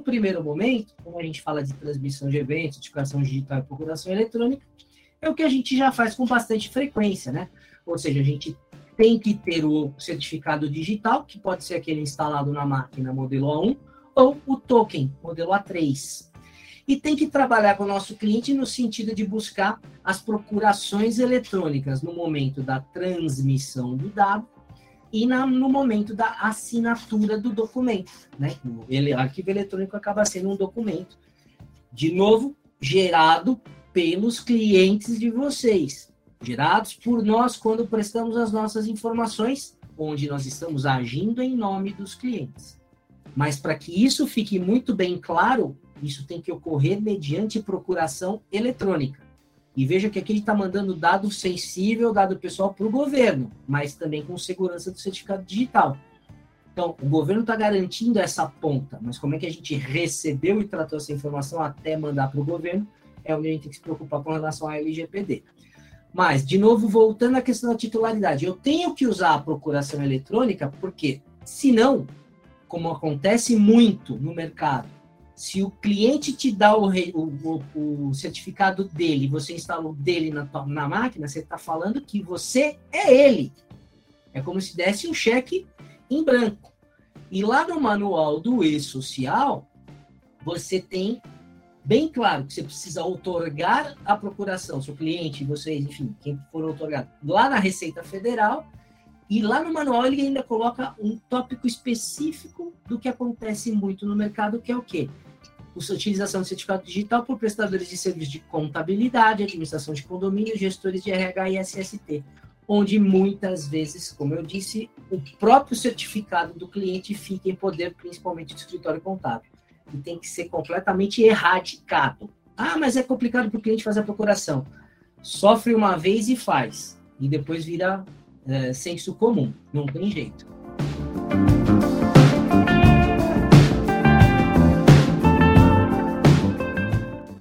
num primeiro momento, como a gente fala de transmissão de eventos, educação digital e procuração eletrônica, é o que a gente já faz com bastante frequência, né? Ou seja, a gente tem que ter o certificado digital, que pode ser aquele instalado na máquina modelo A1, ou o token, modelo A3. E tem que trabalhar com o nosso cliente no sentido de buscar as procurações eletrônicas no momento da transmissão do dado e na, no momento da assinatura do documento. Né? O arquivo eletrônico acaba sendo um documento, de novo, gerado pelos clientes de vocês, gerados por nós quando prestamos as nossas informações, onde nós estamos agindo em nome dos clientes. Mas para que isso fique muito bem claro, isso tem que ocorrer mediante procuração eletrônica. E veja que aqui ele está mandando dado sensível, dado pessoal para o governo, mas também com segurança do certificado digital. Então, o governo está garantindo essa ponta, mas como é que a gente recebeu e tratou essa informação até mandar para o governo, é onde a gente tem que se preocupar com relação à LGPD. Mas, de novo, voltando à questão da titularidade, eu tenho que usar a procuração eletrônica, porque, senão, como acontece muito no mercado, se o cliente te dá o, o, o certificado dele, você instala o dele na, na máquina, você está falando que você é ele. É como se desse um cheque em branco. E lá no manual do e-social, você tem bem claro que você precisa otorgar a procuração, seu cliente, vocês, enfim, quem for otorgar, lá na Receita Federal, e lá no manual ele ainda coloca um tópico específico do que acontece muito no mercado, que é o quê? Utilização de certificado digital por prestadores de serviços de contabilidade, administração de condomínio, gestores de RH e SST, onde muitas vezes, como eu disse, o próprio certificado do cliente fica em poder, principalmente do escritório contábil, e tem que ser completamente erradicado. Ah, mas é complicado para o cliente fazer a procuração. Sofre uma vez e faz, e depois vira é, senso comum, não tem jeito.